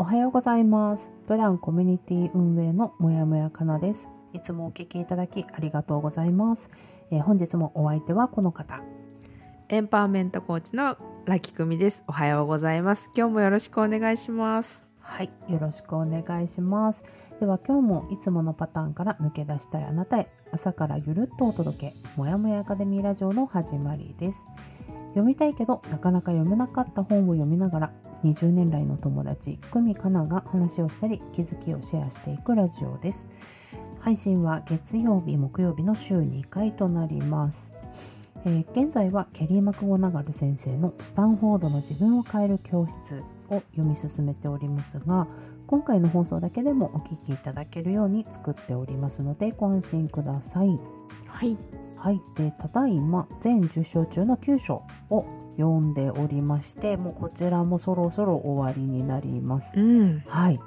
おはようございます。ブランコミュニティ運営のもやもやかなです。いつもお聞きいただきありがとうございます、えー、本日もお相手はこの方。エンパワーメントコーチのラキクミです。おはようございます。今日もよろしくお願いします。はい、よろしくお願いします。では今日もいつものパターンから抜け出したいあなたへ朝からゆるっとお届け、もやもやアカデミーラジオの始まりです。読みたいけどなかなか読めなかった本を読みながら20年来の友達久美かなが話をしたり気づきをシェアしていくラジオです。配信は月曜日木曜日の週2回となります。えー、現在はケリー・マクゴナガル先生の「スタンフォードの自分を変える教室」を読み進めておりますが今回の放送だけでもお聞きいただけるように作っておりますのでご安心ください。はい、はい、でただいま全10章中の9章を読んでおりましてもうこちらもそろそろ終わりになります。うん、はい。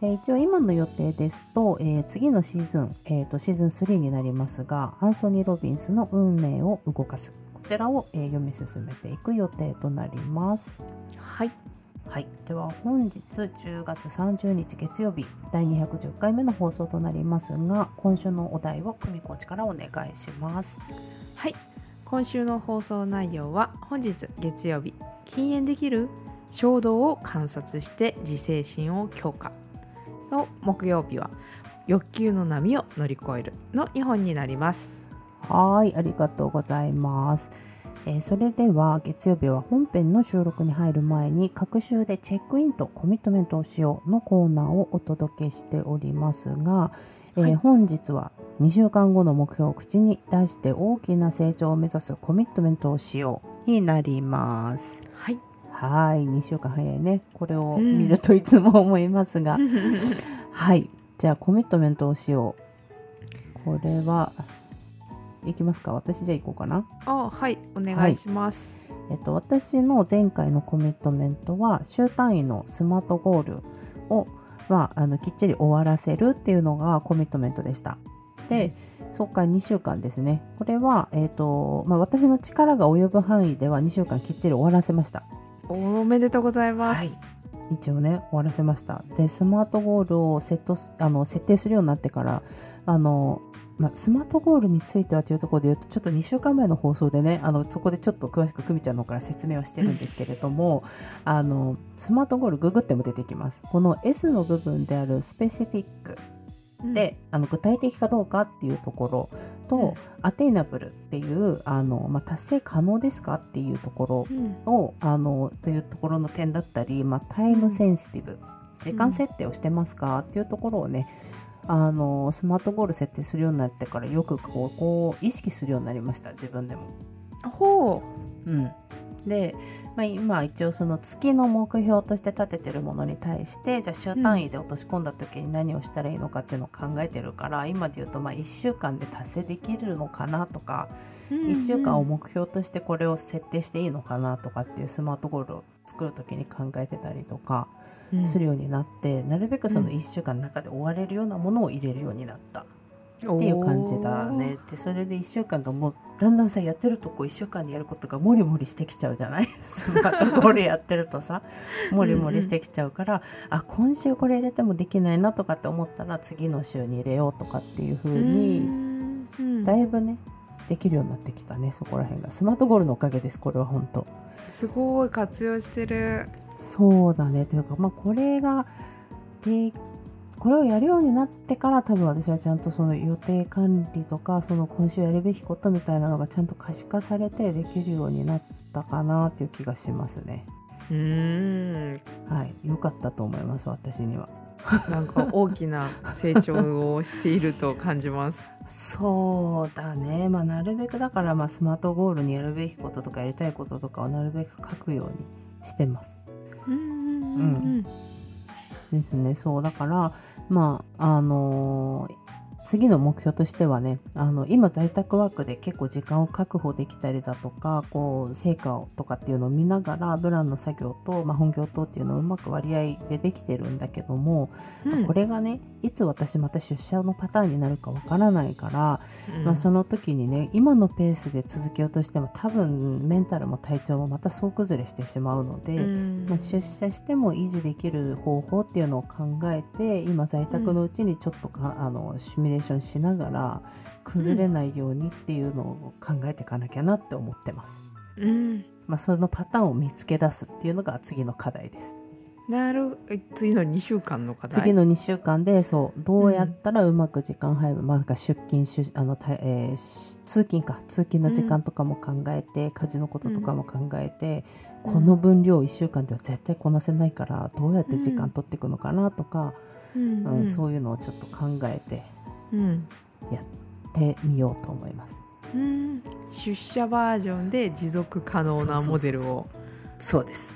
で一応今の予定ですと、えー、次のシーズン、えーと、シーズン3になりますがアンソニー・ロビンスの運命を動かす。こちらを、えー、読み進めていく予定となります。はい。はい、では本日10月30日月曜日第210回目の放送となりますが今週のお題を久美コーチからお願いします。はい今週の放送内容は本日月曜日。禁煙できる衝動を観察して自制心を強化の木曜日は欲求の波を乗り越えるの2本になります。はいありがとうございます。えー、それでは月曜日は本編の収録に入る前に各週でチェックインとコミットメントをしようのコーナーをお届けしておりますが、えーはい、本日は2週間後の目標を口に出して大きな成長を目指すコミットメントをしようになります。はい。はい、2週間早いね。これを見るといつも思いますが、うん、はい。じゃあコミットメントをしよう。これはいきますか？私じゃあ行こうかなあはいお願いします、はい、えっと、私の前回のコミットメントは週単位のスマートゴールを、まあ、あのきっちり終わらせるっていうのがコミットメントでしたでそっから2週間ですね。これは、えーとまあ、私の力が及ぶ範囲では2週間きっちり終わらせました。おめでとうございます、はい。一応ね終わらせました。でスマートゴールをセットあの設定するようになってからあのまあ、スマートゴールについてはというところで言うとちょっと2週間前の放送でねあのそこでちょっと詳しく久美ちゃんの方から説明はしてるんですけれどもあのスマートゴールググっても出てきます。この S の部分であるスペシフィックで、うん、あの具体的かどうかっていうところと、うん、アテイナブルっていうあの、まあ、達成可能ですかっていうところを、うん、あのというところの点だったり、まあ、タイムセンシティブ、時間設定をしてますかっていうところをねあのスマートゴール設定するようになってからよくこうこう意識するようになりました自分でも。ほう、うん、で、まあ、今一応その月の目標として立ててるものに対してじゃあ週単位で落とし込んだ時に何をしたらいいのかっていうのを考えてるから、今で言うとまあ1週間で達成できるのかなとか、うんうん、1週間を目標としてこれを設定していいのかなとかっていうスマートゴールを作る時に考えてたりとかするようになって、うん、なるべくその1週間の中で終われるようなものを入れるようになった。っていう感じだね。でそれで1週間がもうだんだんさやってるとこ1週間でやることがもりもりしてきちゃうじゃない？スマートゴールやってるとさ。もりもりしてきちゃうからうん、あ今週これ入れてもできないなとかって思ったら次の週に入れようとかっていう風にだいぶねできるようになってきたねそこら辺が。スマートゴールのおかげですこれは本当。すごい活用してる。そうだね。というかまあこれがでこれをやるようになってから多分私はちゃんとその予定管理とかその今週やるべきことみたいなのがちゃんと可視化されてできるようになったかなっていう気がしますね。うんはい良かったと思います私には。なんか大きな成長をしていると感じます。そうだね、まあ、なるべくだからまあスマートゴールにやるべきこととかやりたいこととかをなるべく書くようにしてます。うんうん、うんですね。そうだからまああのー次の目標としてはねあの今在宅ワークで結構時間を確保できたりだとかこう成果をとかっていうのを見ながらブランの作業と、まあ、本業とっていうのをうまく割合でできてるんだけども、うん。これがねいつ私また出社のパターンになるかわからないから、うんまあ、その時にね今のペースで続けようとしても多分メンタルも体調もまた総崩れしてしまうので。うんまあ、出社しても維持できる方法っていうのを考えて今在宅のうちにちょっとか、あのシミュレーションしながら崩れないようにっていうのを考えていかなきゃなって思ってます。うんまあ、そのパターンを見つけ出すっていうのが次の課題です。なるえ次の2週間の課題。次の2週間でそうどうやったらうまく時間配分、まあ、なんか出勤出あのた、えーし通勤か。通勤の時間とかも考えて、家事のこととかも考えて、うん。この分量1週間では絶対こなせないからどうやって時間取っていくのかなとか、うん。うんそういうのをちょっと考えてうん。やってみようと思います。うん。出社バージョンで持続可能なモデルを。そうです。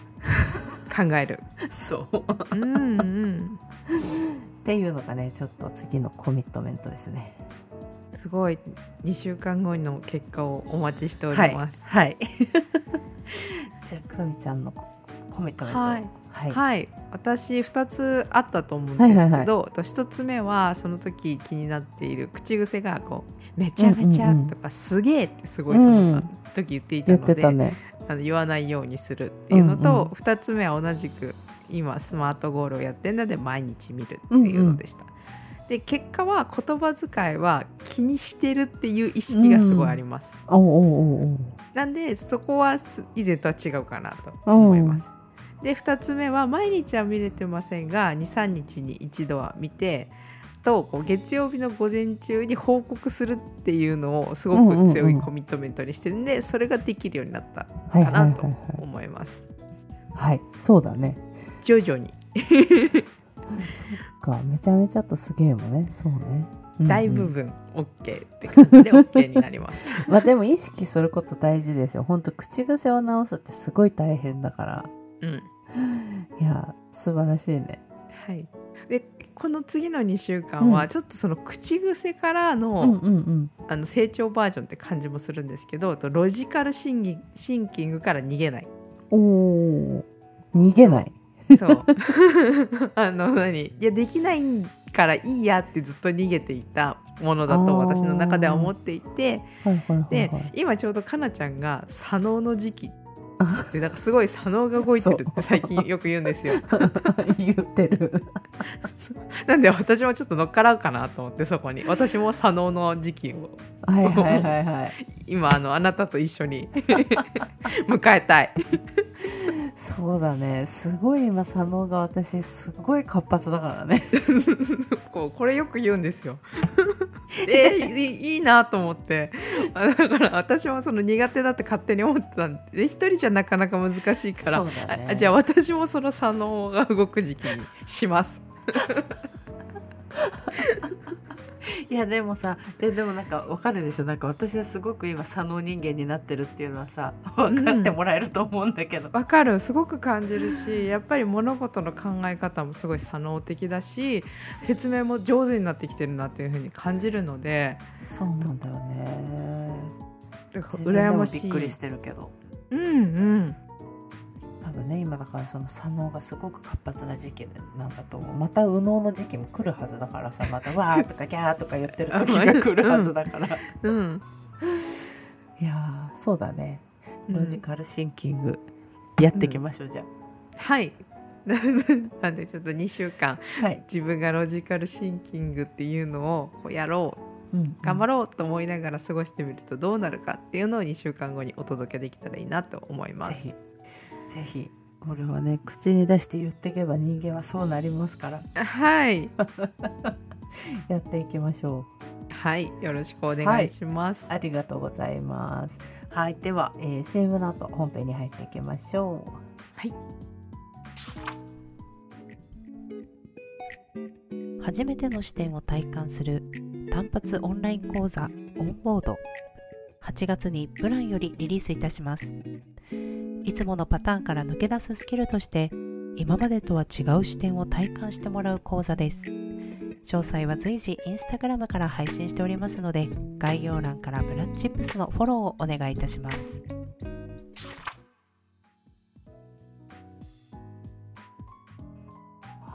考えるそう。うんうんっていうのがねちょっと次のコミットメントですね。すごい2週間後の結果をお待ちしておりはい。ますはい。じゃあくみちゃんのココミットメント。はいはい。はい、私2つあったと思うんですけど、はいはいと1つ目はその時気になっている口癖がこう「めちゃめちゃ」とか「すげえ」ってすごいその時言っていた言っので、てたね。あの言わないようにするっていうのと、うんうん2つ目は同じく今スマートゴールをやってるので毎日見るっていうのでした。で結果は言葉遣いは気にしてるっていう意識がすごいあります。おうおうおうおう。なんでそこは以前とは違うかなと思います。で2つ目は毎日は見れてませんが23日に一度は見てとこう月曜日の午前中に報告するっていうのをすごく強いコミットメントにしてるんで、それができるようになったはいかないとはいははい。思います。はい、そうだね。徐々に かめちゃめちゃとすげえもね。そうね。うんうん大部分 OK って感じで OK になります。まあでも意識すること大事ですよ。本当口癖を直すってすごい大変だから。うんいや素晴らしいね。はい、でこの次の2週間はうんちょっとその口癖からの。あの成長バージョンって感じもするんですけどとロジカルシンギシンキングから逃げない。おお。逃げない。そう あの何？いやできないからいいやってずっと逃げていたものだと私の中では思っていてはいはいはいではい。今ちょうどかなちゃんが左脳の時期でなんかすごい左脳が動いてるって最近よく言うんですよ。言ってる。なんで私もちょっと乗っからうかなと思ってそこに私も左脳の時期をはいはいはいはい。今あのあなたと一緒に 迎えたい。そうだね。すごい今佐野が私すごい活発だからね。こうこれよく言うんですよ。えー いいなと思って。あだから私もその苦手だって勝手に思ってたんで。一人じゃなかなか難しいから、ね。あじゃあ私もその左脳が動く時期にします。いやでもさででもなんかわかるでしょ？なんか私はすごく今左脳人間になってるっていうのはさ分かってもらえると思うんだけど、わかる。すごく感じるしやっぱり物事の考え方もすごい左脳的だし説明も上手になってきてるなっていうふうに感じるので。そうなんだよね。だから羨ましい。びっくりしてるけど。うんうん。多分ね今だからその左脳がすごく活発な時期なんだと思う。また右脳の時期も来るはずだからさまた わーとかギャーとか言ってる時が来るはずだから、うん。いやーそうだね。うん。ロジカルシンキングやっていきましょう、じゃはい。なんでちょっと2週間あはい、自分がロジカルシンキングっていうのをこうやろううん頑張ろうと思いながら過ごしてみるとどうなるかっていうのを2週間後にお届けできたらいいなと思います。ぜひこれはね口に出して言っていけば人間はそうなりますから。はい、やっていきましょう。はい、よろしくお願いします。ありがとうございます。はい。では、えー、CM の後本編に入っていきましょう。はい。初めての視点を体感する単発オンライン講座オンボード。8月にプランよりリリースいたしますいつものパターンから抜け出すスキルとして今までとは違う視点を体感してもらう講座です。詳細は随時インスタグラムから配信しておりますので概要欄からブラッチップスのフォローをお願いいたします。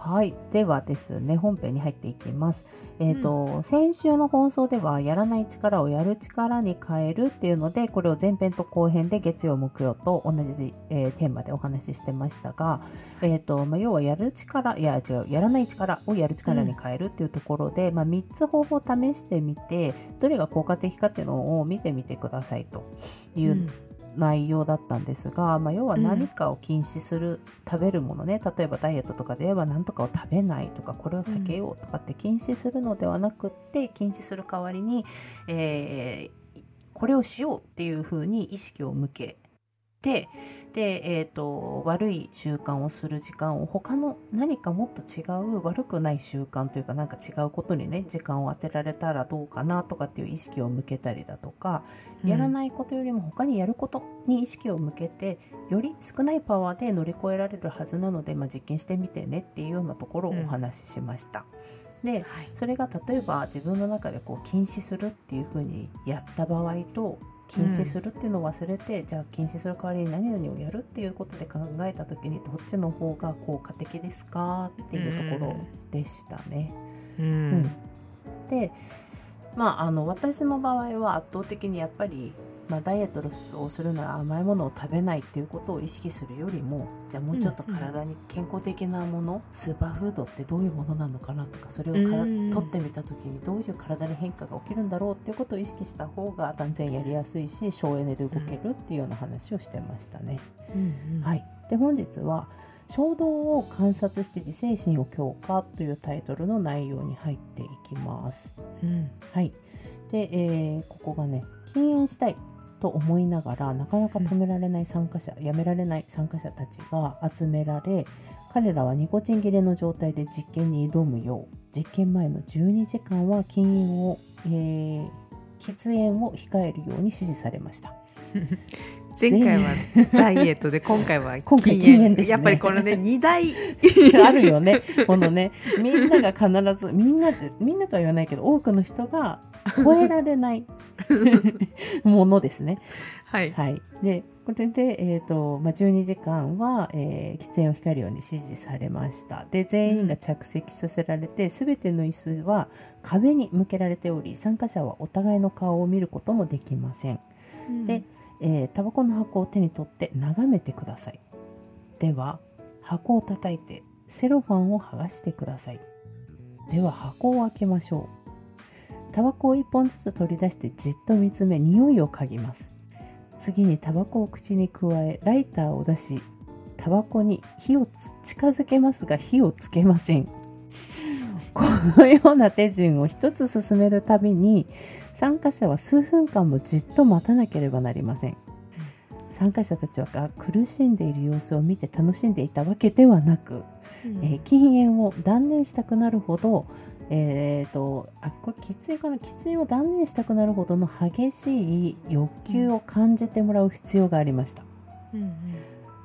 はい。ではですね本編に入っていきます。えーと、うん、先週の放送ではやらない力をやる力に変えるっていうのでこれを前編と後編で月曜木曜と同じ、えー、テーマでお話ししてましたが、えーとまあ、要はやる力いや違うやらない力をやる力に変えるっていうところで、うん、まあ、3つ方法を試してみてどれが効果的かっていうのを見てみてくださいという内容だったんですが、まあ、要は何かを禁止する、うん、食べるものね例えばダイエットとかで言えば何とかを食べないとかこれを避けようとかって禁止するのではなくって禁止する代わりに、えー、これをしようっていうふうに意識を向けてで、えーと、悪い習慣をする時間を他の何かもっと違う悪くない習慣というかなんか違うことにね時間を当てられたらどうかなとかっていう意識を向けたりだとか、うん、やらないことよりも他にやることに意識を向けてより少ないパワーで乗り越えられるはずなので、まあ、実験してみてねっていうようなところをお話ししました。うん、で、はい、それが例えば自分の中でこう禁止するっていうふうにやった場合と禁止するっていうのを忘れて、うん、じゃあ禁止する代わりに何々をやるっていうことで考えた時にどっちの方が効果的ですかっていうところでしたね。うん、うん、でまああの私の場合は圧倒的にやっぱりまあ、ダイエットをするなら甘いものを食べないっていうことを意識するよりもじゃあもうちょっと体に健康的なもの、うん。うん、スーパーフードってどういうものなのかなとかそれをから取ってみた時にどういう体に変化が起きるんだろうっていうことを意識した方が断然やりやすいし省エネで動けるっていうような話をしてましたね。うんうん、はい、で本日は衝動を観察して自制心を強化というタイトルの内容に入っていきます。うん、はい。で、えー、ここがね禁煙したいと思いながらなかなか止められない参加者、やめられない参加者たちが集められ彼らはニコチン切れの状態で実験に挑むよう実験前の12時間は禁煙を、えー、喫煙を控えるように指示されました。前回はダイエットで今回は 今回禁煙。です、ね、やっぱりこのね2台 あるよねこのね。みんなが必ずみんなみんなとは言わないけど多くの人が超えられないものですね。はい、はい、でこれで、えーとまあ、12時間は、えー、喫煙を控えるように指示されました。で全員が着席させられて、す、べ、ての椅子は壁に向けられており参加者はお互いの顔を見ることもできません。うん、で、えー、タバコの箱を手に取って眺めてください。では箱を叩いてセロファンを剥がしてください。では箱を開けましょう。タバコを1本ずつ取り出してじっと見つめ匂いを嗅ぎます。次にタバコを口に加えライターを出しタバコに火を近づけますが火をつけません。このような手順を一つ進めるたびに参加者は数分間もじっと待たなければなりません。参加者たちは苦しんでいる様子を見て楽しんでいたわけではなく、うん、えー、禁煙を断念したくなるほどえーと、あこれ喫煙かな？喫煙を断念したくなるほどの激しい欲求を感じてもらう必要がありました、うんうん、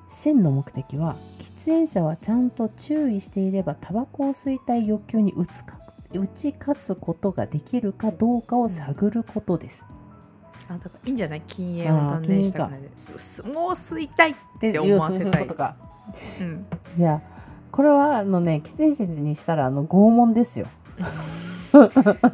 真の目的は喫煙者はちゃんと注意していればタバコを吸いたい欲求に打つか打ち勝つことができるかどうかを探ることです、うん、あだからいいんじゃない？禁煙を断念したくない。もう吸いたいって思わせたい。ことか、うん、いやこれはあのね喫煙者にしたらあの拷問ですよ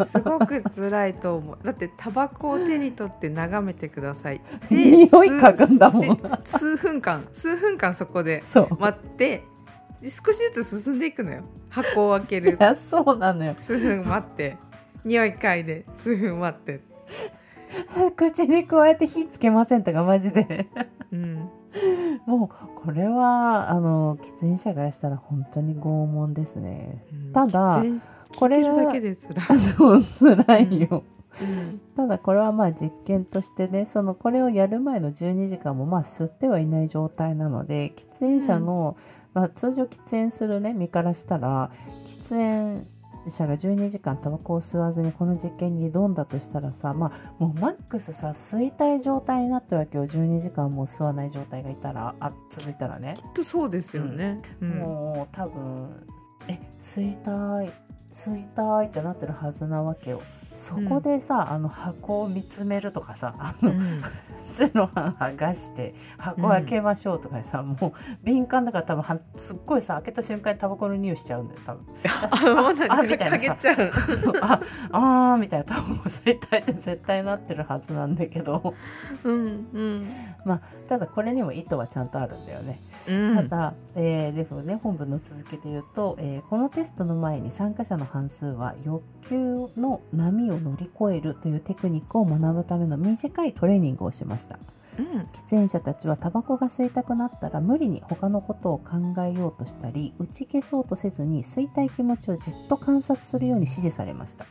すごく辛いと思う。だってタバコを手に取って眺めてください。匂い嗅ぐんだもん。数分間。数分間そこで待って。少しずつ進んでいくのよ。箱を開ける。いやそうなのよ。数分待って。匂い嗅いで数分待って。口に加えて火つけませんとかマジで、うん、もうこれはあの喫煙者からしたら本当に拷問ですね、うん、ただこれだけで辛い。そう辛いよ、うん、ただこれはまあ実験としてねそのこれをやる前の12時間もまあ吸ってはいない状態なので喫煙者の、うん、まあ、通常喫煙するね身からしたら喫煙者が12時間タバコを吸わずにこの実験に挑んだとしたらさまあもうマックスさ吸いたい状態になってるわけよ。12時間も吸わない状態がいたらあ続いたらね。きっとそうですよね、うん。もう多分え吸いたい吸いたいってなってるはずなわけよ。そこでさ、あの箱を見つめるとかさあの、うん。セロハン剥がして箱開けましょうとかでさ、もう敏感だから多分はすっごいさ開けた瞬間にタバコの匂いしちゃうんだよ多分。ああみたいなさ。ああーみたいなタバコ吸いたいって絶対なってるはずなんだけど。うんうん。ただこれにも意図はちゃんとあるんだよね、うん。ただ、えーでもね本文の続きで言うと、えーこのテストの前に参加者の半数は欲求の波を乗り越えるというテクニックを学ぶための短いトレーニングをしました。うん。喫煙者たちはタバコが吸いたくなったら無理に他のことを考えようとしたり打ち消そうとせずに吸いたい気持ちをじっと観察するように指示されました。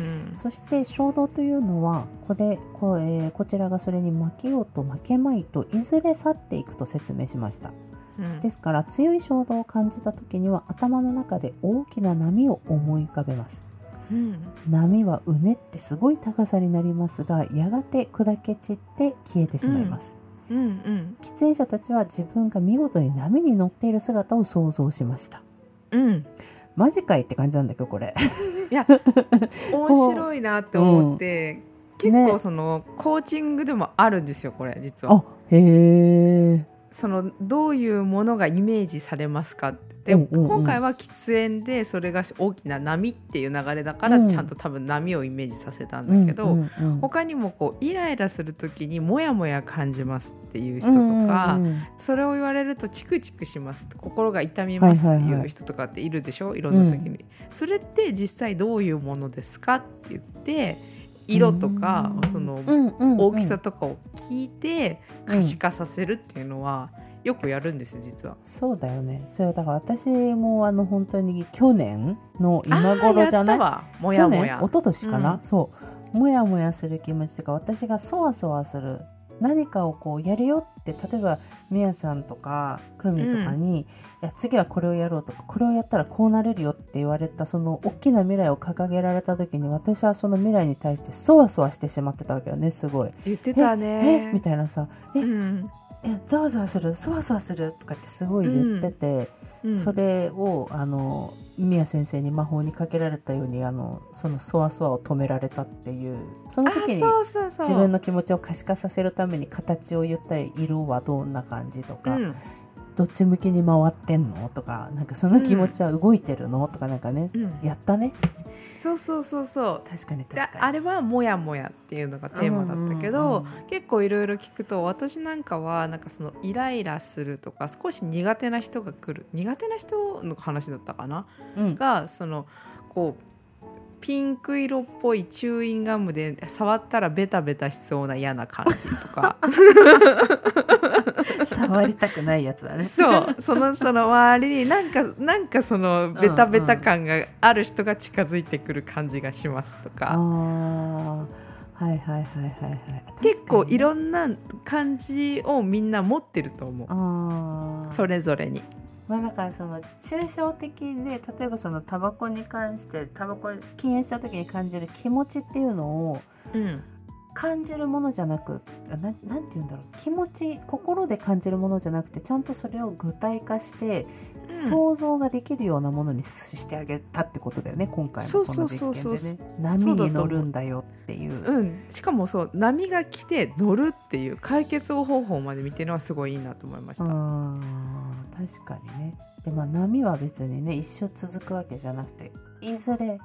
うん。そして衝動というのはこれこ,、えーこちらがそれに負けようと負けまいといずれ去っていくと説明しましたうん。ですから強い衝動を感じた時には頭の中で大きな波を思い浮かべます。うん。波はうねってすごい高さになりますがやがて砕け散って消えてしまいます、うん。うん。喫煙者たちは自分が見事に波に乗っている姿を想像しました。うん。マジかいって感じなんだけどこれ。いや 面白いなって思って、結構ねそのコーチングでもあるんですよこれ実は。あへえそのどういうものがイメージされますかって、うんうんうん。今回は喫煙でそれが大きな波っていう流れだから、うん。ちゃんと多分波をイメージさせたんだけど、うんうんうん他にもこうイライラする時にモヤモヤ感じますっていう人とか、うんうんうん。それを言われるとチクチクします心が痛みますってはいはいはいいう人とかっているでしょ、いろんな時に、それって実際どういうものですか？って言って色とか、うん。その大きさとかを聞いて可視化させるっていうのはよくやるんですよ実は。そうだよね。それだから私もあの本当に去年の今頃じゃない？もやもや。去年一昨年かな、うん。そう。もやもやする気持ちとか私がそわそわする何かをこうやるよって例えばみやさんとかくみとかに、いや次はこれをやろうとかこれをやったらこうなれるよって言われたその大きな未来を掲げられた時に私はその未来に対してそわそわしてしまってたわけよねすごい。言ってたえね。みたいなさえうんえざわざわするそわそわするとかってすごい言ってて、うんそれをあの宮先生に魔法にかけられたようにあのそのそわそわを止められたっていうそのあ時に自分の気持ちを可視化させるために形を言ったり色はどんな感じとか、うんどっち向きに回ってんの？とかなんかその気持ちは動いてるの、とかなんかねうん。やったね。そうそうそうそう。確かにで確かに。あれは「もやもや」っていうのがテーマだったけど、うんうんうん。結構いろいろ聞くと私なんかはなんかそのイライラするとか少し苦手な人が来る苦手な人の話だったかな？うん。がそのこうピンク色っぽいチューインガムで触ったらベタベタしそうな嫌な感じとか 触りたくないやつだね。そう。そのその周りになんかなんかそのベタベタ感がある人が近づいてくる感じがしますとあか。ー。はいはいはいはいはい。結構いろろんな感じをみんな持ってると思う。それぞれに。まあだからその抽象的で例えばそのタバコに関してタバコ禁煙した時に感じる気持ちっていうのをうん感じるものじゃなくあななんて言うんだろう。気持ち心で感じるものじゃなくてちゃんとそれを具体化して、想像ができるようなものにしてあげたってことだよね今回のこの実験でね。波に乗るんだよっていう。うん、しかもそう波が来て乗るっていう解決方法まで見てるのはすごいいいなと思いました。確かにね。でまあ波は別にね一生続くわけじゃなくていずれ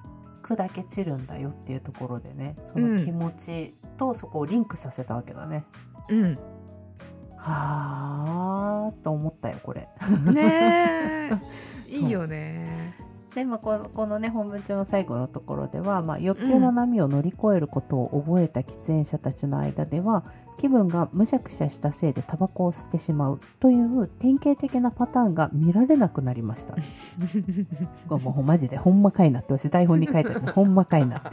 砕け散るんだよっていうところでねその気持ちとそこをリンクさせたわけだね、うん、はあと思ったよこれ。ね いいよね。で、まあ、このこのね本文中の最後のところでは、まあ、欲求の波を乗り越えることを覚えた喫煙者たちの間では気分がむしゃくしゃしたせいでタバコを吸ってしまうという典型的なパターンが見られなくなりました。もうマジでほんまかいなって私台本に書いてあるほんまかいなって。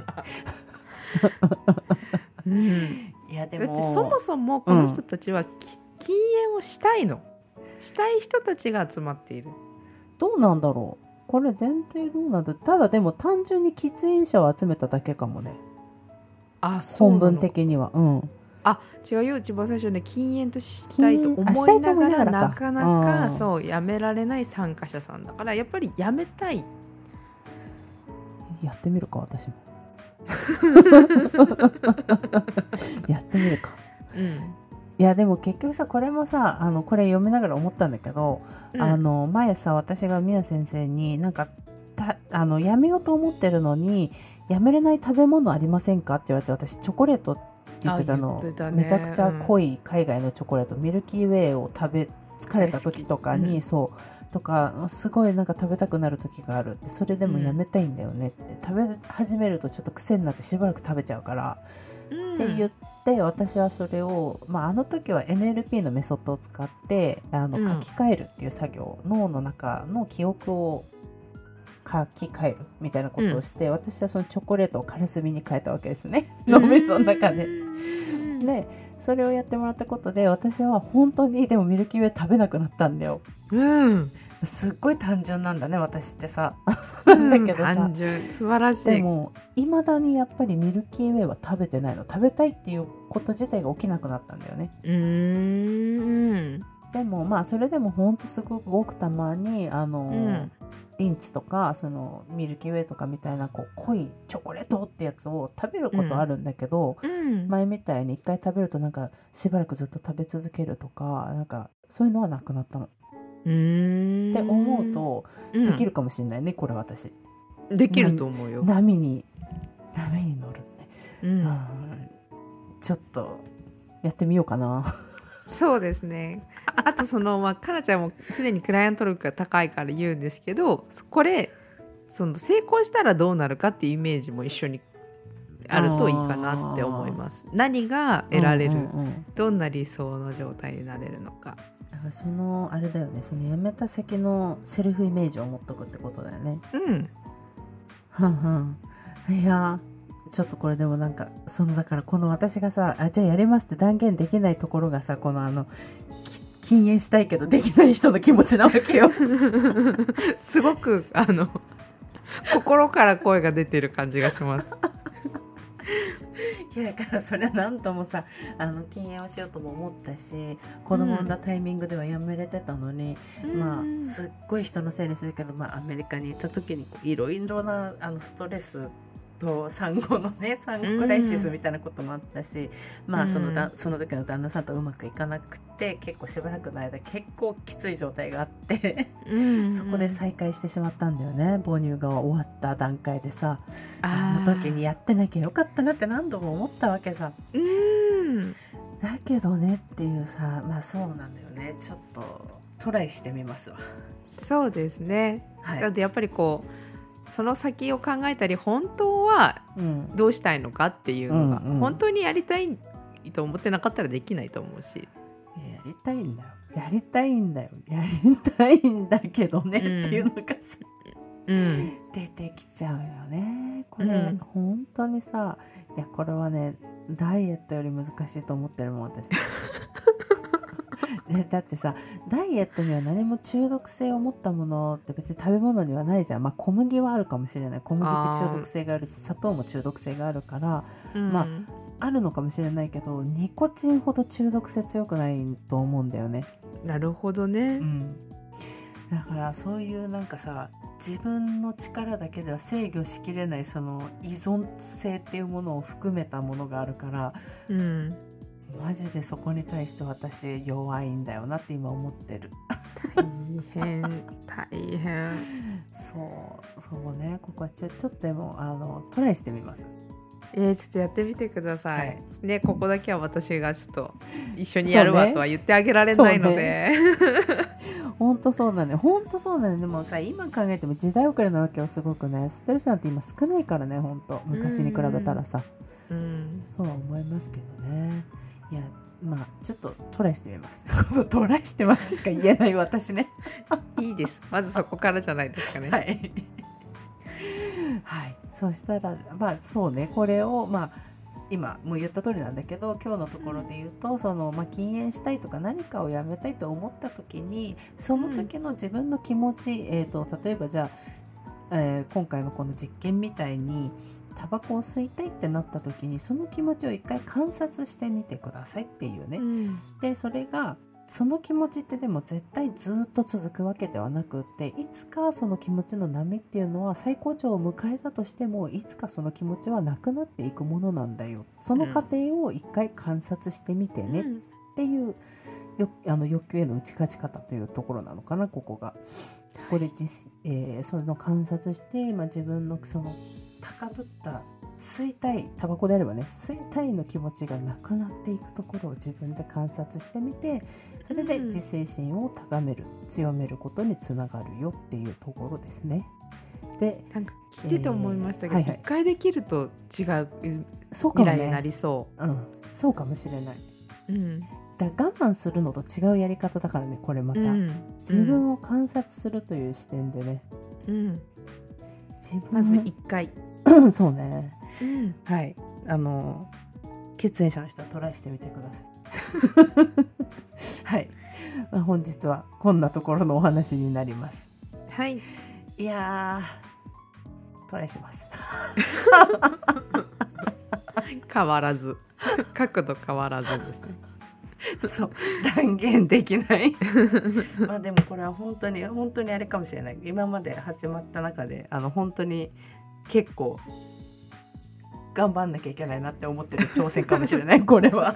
うん、いやでだってそもそもこの人たちは、き禁煙をしたいの？したい人たちが集まっている。どうなんだろこれ前提どうなんだ？ただでも単純に喫煙者を集めただけかもね。あそう本文的には。うん。あ違うよ一番最初ね禁煙としたいと思いいながらか。らなかなかうん。そうやめられない参加者さんだからやっぱりやめたい。やってみるか私も。やってみるか。うんいやでも結局さこれもさあのこれ読みながら思ったんだけど、あの前さ私が宮先生になんかたあのやめようと思ってるのにやめれない食べ物ありませんかって言われて私チョコレートって言ってたあのね。めちゃくちゃ濃い海外のチョコレート、ミルキーウェイを食べ疲れた時とかに、うん。そうとかすごいなんか食べたくなる時がある。それでもやめたいんだよねって、食べ始めるとちょっと癖になってしばらく食べちゃうから、うん。って言って私はそれを、まあ、あの時は NLP のメソッドを使ってあのうん。書き換えるっていう作業、脳の中の記憶を書き換えるみたいなことをして、私はそのチョコレートをカラスミに変えたわけですね。脳みその中で。うん。でそれをやってもらったことで私は本当にでもミルキーウェイ食べなくなったんだよ。うんすっごい単純なんだね私ってさ。だけどさ。単純。素晴らしい。でもいまだにやっぱりミルキーウェイは食べてないの。食べたいっていうこと自体が起きなくなったんだよね。うーん。でもまあそれでもほんとすごくごくたまにあの、うん。リンツとかそのミルキーウェイとかみたいなこう濃いチョコレートってやつを食べることあるんだけど、うん。前みたいに一回食べるとなんかしばらくずっと食べ続けるとかなんかそういうのはなくなったの。うーん。って思うとうん。できるかもしれないね、これ私。できると思うよ、波に波に乗るね。うん。うん。ちょっとやってみようかな。そうですね。ああとそのまあかなちゃんもすでにクライアント力が高いから言うんですけどこれその成功したらどうなるかっていうイメージも一緒にあるといいかなって思います。何が得られる、うんうんうん。どんな理想の状態になれるのかだからそのあれだよねその辞めた先のセルフイメージを持っとくってことだよね。うんはんはんいやーちょっとこれでもなんかそのだからこの私がさあじゃあやりますって断言できないところがさこのあのき禁煙したいけどできない人の気持ちなわけよ。すごくあの心から声が出てる感じがします。いやだからそれは何ともさあの禁煙をしようとも思ったし子供産ん。だタイミングではやめれてたのに、まあすっごい人のせいにするけど、まあ、アメリカに行った時にいろいろなあのストレスと産後のね産後クライシスみたいなこともあったし、まあそのだその時の旦那さんとうまくいかなくて結構しばらくの間結構きつい状態があってそこで再会してしまったんだよね。母乳が終わった段階でさあの時にやってなきゃよかったなって何度も思ったわけさ。うん。だけどねっていうさまあそうなんだよね。ちょっとトライしてみますわ。そうですね。はい。だってやっぱりこうその先を考えたり本当はうん、どうしたいのかっていうのが、うんうん。本当にやりたいと思ってなかったらできないと思うし。やりたいんだよ。やりたいんだよ。やりたいんだけどね、うん。っていうのがさうん。出てきちゃうよね。これ、うん。本当にさいやこれはねダイエットより難しいと思ってるもん私 でだってさダイエットには何も中毒性を持ったものって別に食べ物にはないじゃん。まあ小麦はあるかもしれない。小麦って中毒性があるし砂糖も中毒性があるからまああるのかもしれないけどニコチンほど中毒性強くないと思うんだよね。なるほどね。うん、だからそういうなんかさ自分の力だけでは制御しきれないその依存性っていうものを含めたものがあるからうん、マジでそこに対して私弱いんだよなって今思ってる。大変。大変。そう。そうね。ここはちょちょっとでもあのトライしてみます。えー、ちょっとやってみてください。はい。ねここだけは私がちょっと一緒にやるわとは言ってあげられないので。ほんとそうだよほんとそうだよでもさ今考えても時代遅れなわけよすごくねステルスなんて今少ないからねほんと昔に比べたらさ。うん。そうは思いますけどね。いや、まあ、ちょっとトライしてみます。トライしてますしか言えない私ね。いいです。まずそこからじゃないですかね。はい。はい。そしたら、まあ、そうね、これを、まあ、今もう言った通りなんだけど今日のところで言うとその、まあ、禁煙したいとか何かをやめたいと思った時にその時の自分の気持ち、えー、と例えばじゃあ、えー今回のこの実験みたいにタバコを吸いたいってなった時にその気持ちを一回観察してみてくださいっていうね。うん。でそれがその気持ちってでも絶対ずっと続くわけではなくっていつかその気持ちの波っていうのは最高潮を迎えたとしてもいつかその気持ちはなくなっていくものなんだよ。その過程を一回観察してみてね。っていうよあの欲求への打ち勝ち方というところなのかなここが。そこで実、えーその観察して、まあ、自分のその高ぶった吸いたいタバコであればね吸いたいの気持ちがなくなっていくところを自分で観察してみてそれでうん自制心を高める強めることにつながるよっていうところですね。でなんか聞いてて思いましたけど、一えーはいはい回できると違ううんそうかも未来になね、りそうん、そうかもしれない。う。うん。だ我慢するのと違うやり方だからねこれまた、うん。自分を観察するという視点でね。うん、自分まず一回。そうね。うん。はい。あの喫煙者の人はトライしてみてください。はい、まあ、本日はこんなところのお話になります。はい。いやートライします。変わらず。角度変わらずですね。そう。断言できない。まあでもこれは本当に本当にあれかもしれない。今まで始まった中であの本当に結構頑張んなきゃいけないなって思ってる挑戦かもしれない。これは。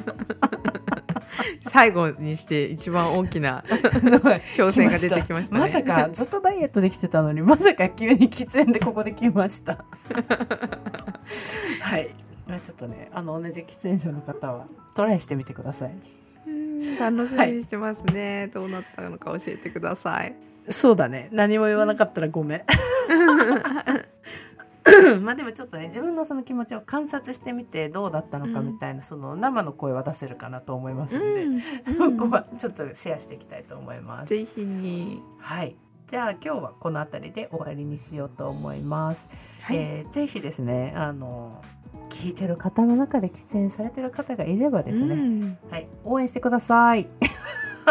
最後にして一番大きな挑戦が出てきましたね。まさかずっとダイエットできてたのにまさか急に喫煙でここで来ました。はい。まあちょっとねあの同じ喫煙者の方はトライしてみてください。うん楽しみにしてますね、どうなったのか教えてください。そうだね何も言わなかったらごめん まあでもちょっとね自分のその気持ちを観察してみてどうだったのかみたいな、その生の声は出せるかなと思いますので、そこはちょっとシェアしていきたいと思います。ぜひに。はいじゃあ今日はこの辺りで終わりにしようと思います。はいえーぜひですねあの聞いてる方の中で喫煙されてる方がいればですね、うん。はい。応援してください。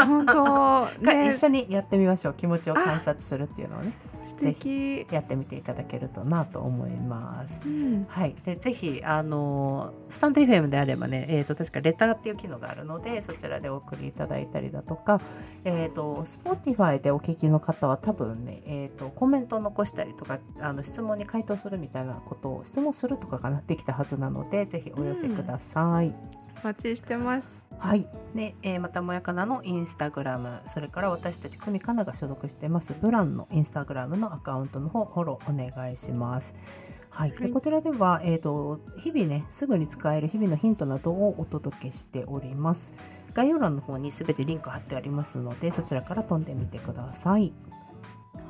本当、かね。一緒にやってみましょう。気持ちを観察するっていうのをね。素敵。やってみていただけるとなと思います。うん。はい、でぜひあのスタンド FM であればね、えー、と確かレターっていう機能があるのでそちらでお送りいただいたりだとか、えー、と Spotify でお聞きの方は多分ね、えー、とコメントを残したりとかあの質問に回答するみたいなことを質問するとかがなってきたはずなのでぜひお寄せください。お待ちしてます。はい、で、えーまたもやかなのインスタグラムそれから私たち久美かなが所属してますブランのインスタグラムのアカウントの方フォローお願いします。はい、はいでこちらでは、えー、と日々ねすぐに使える日々のヒントなどをお届けしております。概要欄の方にすべてリンク貼ってありますのでそちらから飛んでみてください。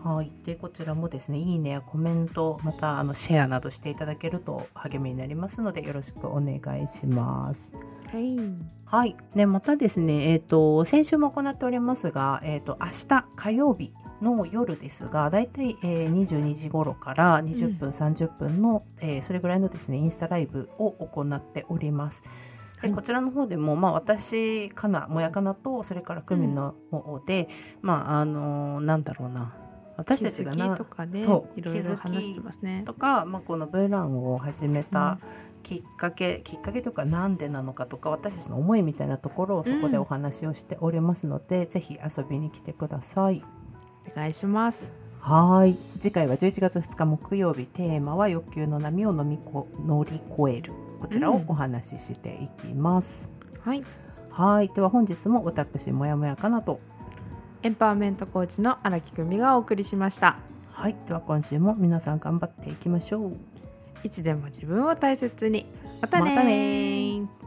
はい、でこちらもですねいいねやコメントまたあのシェアなどしていただけると励みになりますのでよろしくお願いします。はい。はい。ね、またですね、えっ、と、先週も行っておりますが、えっ、と、明日火曜日の夜ですが、だいたい、えー22時頃から20分、30分の、えーそれぐらいのですね、インスタライブを行っております。ではいこちらの方でも、まあ、私かなもやかなとそれからクミの方で、まああのーなんだろうな私たちが気づなきとかね、そういろいろ話してますね。とか、まあ、このブランを始めたきっかけ、きっかけとかなんでなのかとか私たちの思いみたいなところをそこでお話をしておりますので、ぜひ遊びに来てください。お願いします。はい次回は11月2日木曜日テーマは欲求の波を飲みこ乗り越えるこちらをお話ししていきます。はい。はいでは本日も私もやもやかなとエンパワーメントコーチの荒木久美がお送りしました。はいでは今週も皆さん頑張っていきましょう。いつでも自分を大切に。またねーまたねー